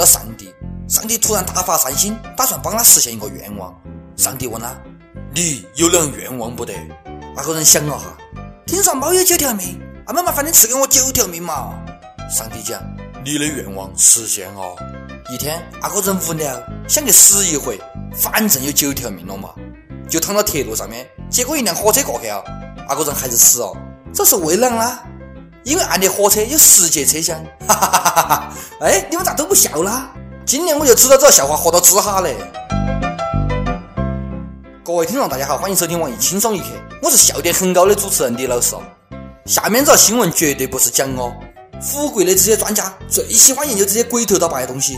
到上帝。上帝突然大发善心，打算帮他实现一个愿望。上帝问他：“你有两愿望不得？”那个人想了哈，听说猫有九条命，那么麻烦你赐给我九条命嘛。上帝讲：“你的愿望实现了。”一天，那个人无聊，想去死一回，反正有九条命了嘛，就躺到铁路上面。结果一辆火车过去啊，那个人还是死了。这是为啷啦？因为按的火车有十节车厢。哈哈哈哈哈！哎，你们咋都不笑啦？今年我就知道这个笑话活到吱哈嘞。各位听众，大家好，欢迎收听网易轻松一刻，我是笑点很高的主持人李老师。下面这个新闻绝对不是讲哦，富贵的这些专家最喜欢研究这些鬼头倒白的东西。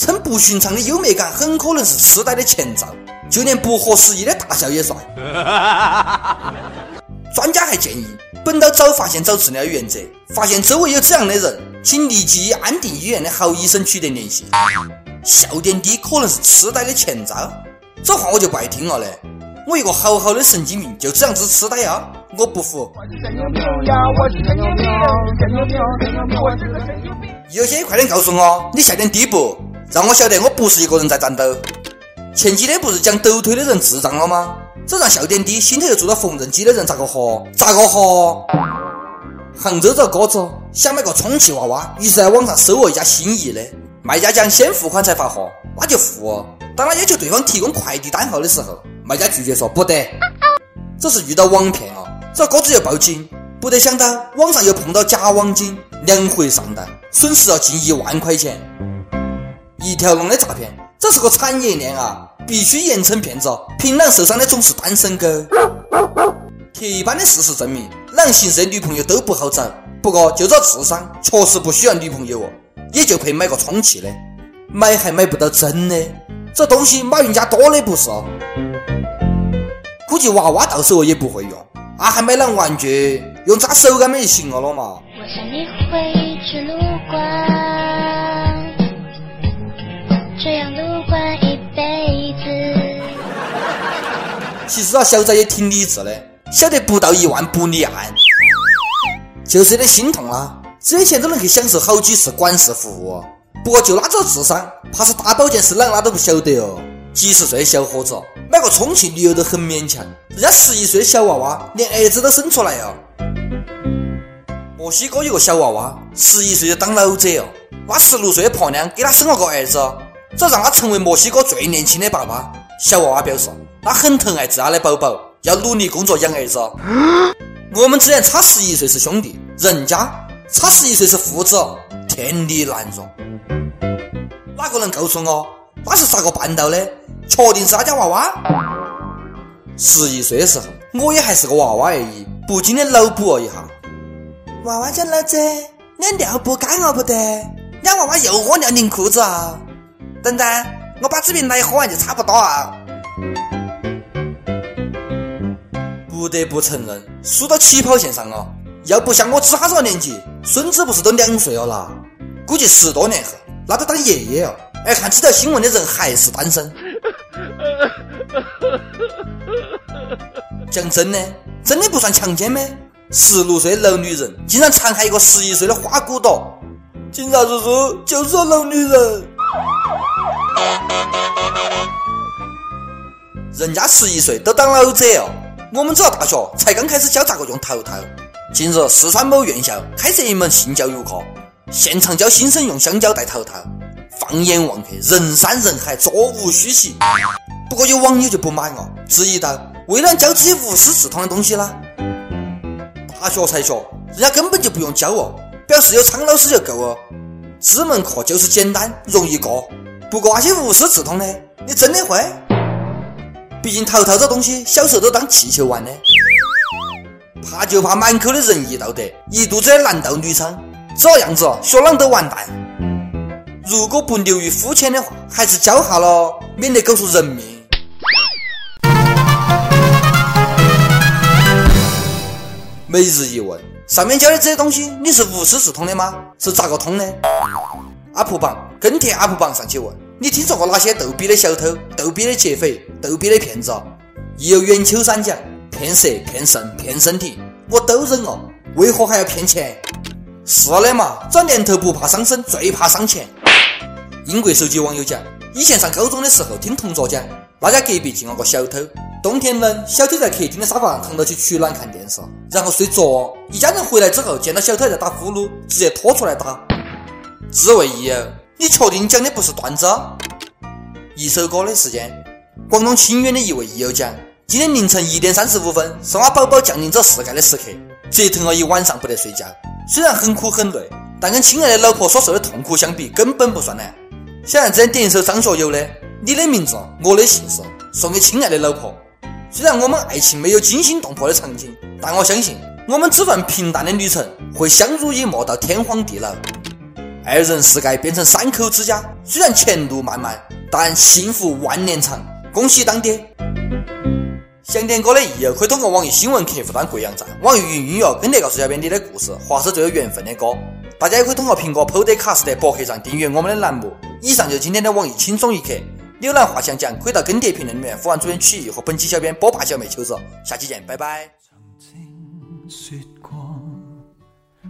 称不寻常的优美感很可能是痴呆的前兆，就连不合时宜的大笑也算。专家还建议，本着早发现早治疗的原则，发现周围有这样的人，请立即与安定医院的好医生取得联系。笑点低可能是痴呆的前兆，这话我就不爱听了嘞。我一个好好的神经病就这样子痴呆啊？我不服。有些快点告诉我，你笑点低不？让我晓得我不是一个人在战斗。前几天不是讲抖腿的人智障了吗？这让笑点低，心头又住了缝纫机的人咋个活？咋个活？杭州这哥子想买个充气娃娃，于是在网上搜了一家心仪的，卖家讲先付款才发货，那就付。当他要求对方提供快递单号的时候，卖家拒绝说不得，这是遇到网骗了。这哥子又报警，不得想到网上又碰到假网警，两回上当，损失了近一万块钱。一条龙的诈骗，这是个产业链啊！必须严惩骗子。平壤受伤的总是单身狗。铁一般的事实证明，男形色女朋友都不好找。不过就这智商，确实不需要女朋友哦，也就配买个充气的。买还买不到真的，这东西马云家多的不是。估计娃娃到时候也不会用，啊，还买辆玩具，用扎手感不就行了了嘛？我想你会其实啊，小仔也挺理智的，晓得不到一万不立案，就是有点心痛啊。这些钱都能去享受好几次管事服务，不过就他这智商，怕是大保健是啷他都不晓得哦。几十岁的小伙子买个充气女友都很勉强，人家十一岁的小娃娃连儿子都生出来了。墨西哥有个小娃娃，十一岁就当老者哦，那十六岁的婆娘给他生了个儿子。这让他成为墨西哥最年轻的爸爸。小娃娃表示，他很疼爱自家的宝宝，要努力工作养儿子。我们之间差十一岁是兄弟，人家差十一岁是父子，天理难容。哪个能告诉我，他是咋个办到的？确定是他家娃娃？十一岁的时候，我也还是个娃娃而已，不禁的脑补了一下。娃娃家老子，你尿不干了不得？你娃娃又屙尿淋裤子啊？等等，我把这瓶奶喝完就差不多啊！不得不承认，输到起跑线上了。要不像我吱哈这个年纪，孙子不是都两岁了啦？估计十多年后，那都当爷爷了。哎看这条新闻的人还是单身。讲真的，真的不算强奸吗？十六岁老女人竟然残害一个十一岁的花骨朵！警察叔叔，就是个老女人。人家十一岁都当老者哦，我们这大学才刚开始教咋个用头套。近日，四川某院校开设一门性教育课，现场教新生用香蕉戴头套。放眼望去，人山人海，座无虚席。不过有网友就不满了，质疑道：“为了教这些无师自通的东西啦？大学才学，人家根本就不用教哦，表示有苍老师就够哦。这门课就是简单容易过。”不过那些无师自通的，你真的会？毕竟淘淘这东西，小时候都当气球玩的。怕就怕满口的仁义道德，一肚子的男盗女娼，这样子学啷都完蛋。如果不流于肤浅的话，还是教下了，免得搞出人命。每日一问：上面教的这些东西，你是无师自通的吗？是咋个通的？阿普榜跟帖阿普榜上去问。你听说过哪些逗比的小偷、逗比的劫匪、逗比的骗子？一有袁秋三讲，骗色、骗肾、骗身体，我都忍了，为何还要骗钱？是的嘛，这年头不怕伤身，最怕伤钱。英国手机网友讲，以前上高中的时候听同桌讲，那家隔壁进了个小偷，冬天冷，小偷在客厅的沙发上躺到去取暖看电视，然后睡着。一家人回来之后，见到小偷在打呼噜，直接拖出来打。自问益友，你确定讲的不是段子？一首歌的时间，广东清远的一位益友讲，今天凌晨一点三十五分，是我宝宝降临这世界的时刻，折腾了一晚上不得睡觉，虽然很苦很累。但跟亲爱的老婆所受的痛苦相比，根本不算难。小杨子点一首张学友的《你的名字，我的姓氏》，送给亲爱的老婆。虽然我们爱情没有惊心动魄的场景，但我相信我们这份平淡的旅程会相濡以沫到天荒地老。二人世界变成三口之家，虽然前路漫漫，但幸福万年长。恭喜当爹！想点歌的益友可以通过网易新闻客户端贵阳站、网易云音乐跟帖告诉小编你的故事，或是最有缘分的歌。大家也可以通过苹果 Podcast 博客上订阅我们的栏目。以上就是今天的网易轻松一刻。浏览话想讲，可以到跟帖评论里面呼唤主编曲艺和本期小编波霸小妹秋子。下期见，拜拜。曾经说过，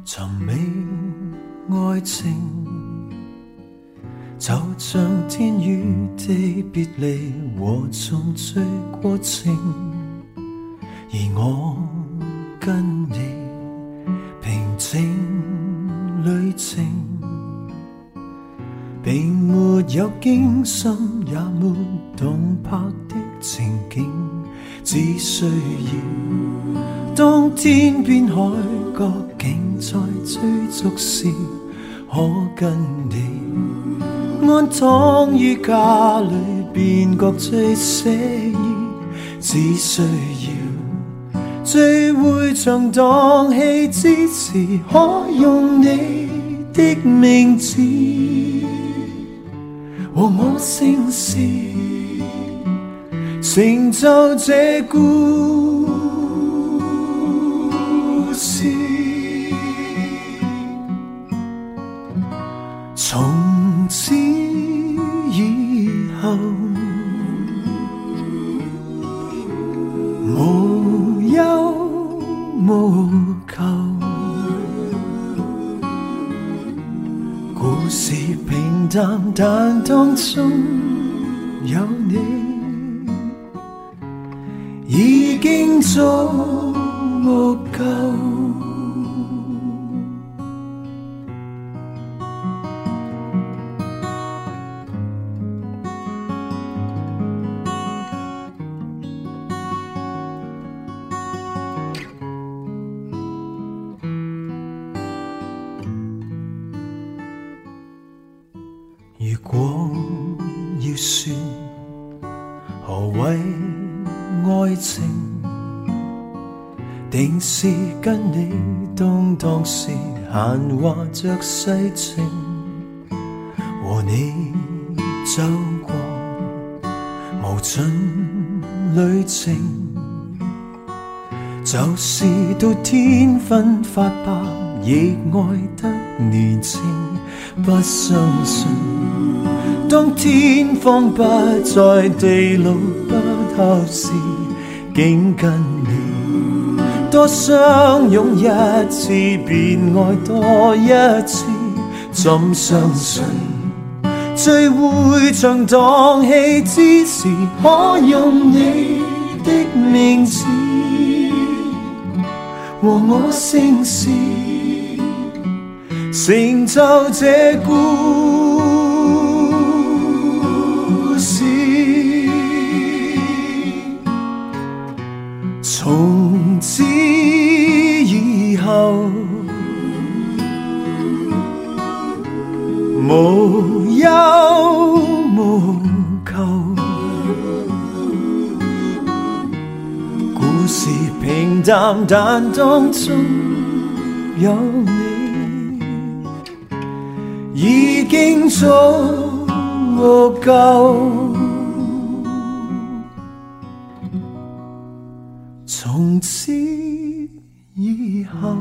寻觅爱情，就像天与地别离和重聚过程，而我跟你平静。旅程，并没有惊心也没动魄的情景，只需要当天边海角追逐时，可跟你安躺于家里，便觉最写意，只需要。聚会场荡气之时，可用你的名字和我姓氏，成就这故事求，故事平淡，但当中有你，已经足够。爱情，定是跟你当当时闲话着世情，和你走过无尽旅程，就是到天昏发白，亦爱得年轻，不相信。当天荒不再，地老不透时，竟跟你多相拥一次，便爱多一次。怎相信聚会像荡气之时，可用你的名字和我姓氏，成就这故。从此以后，无忧无求，故事平淡，但当中有你，已经足够。从此以后，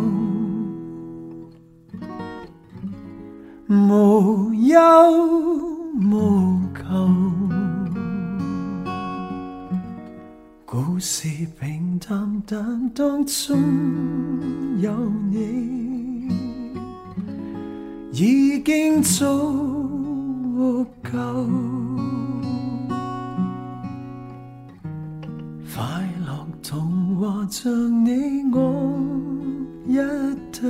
无忧无求，故事平淡，但当中有你，已经足够。快乐童话像你我一对，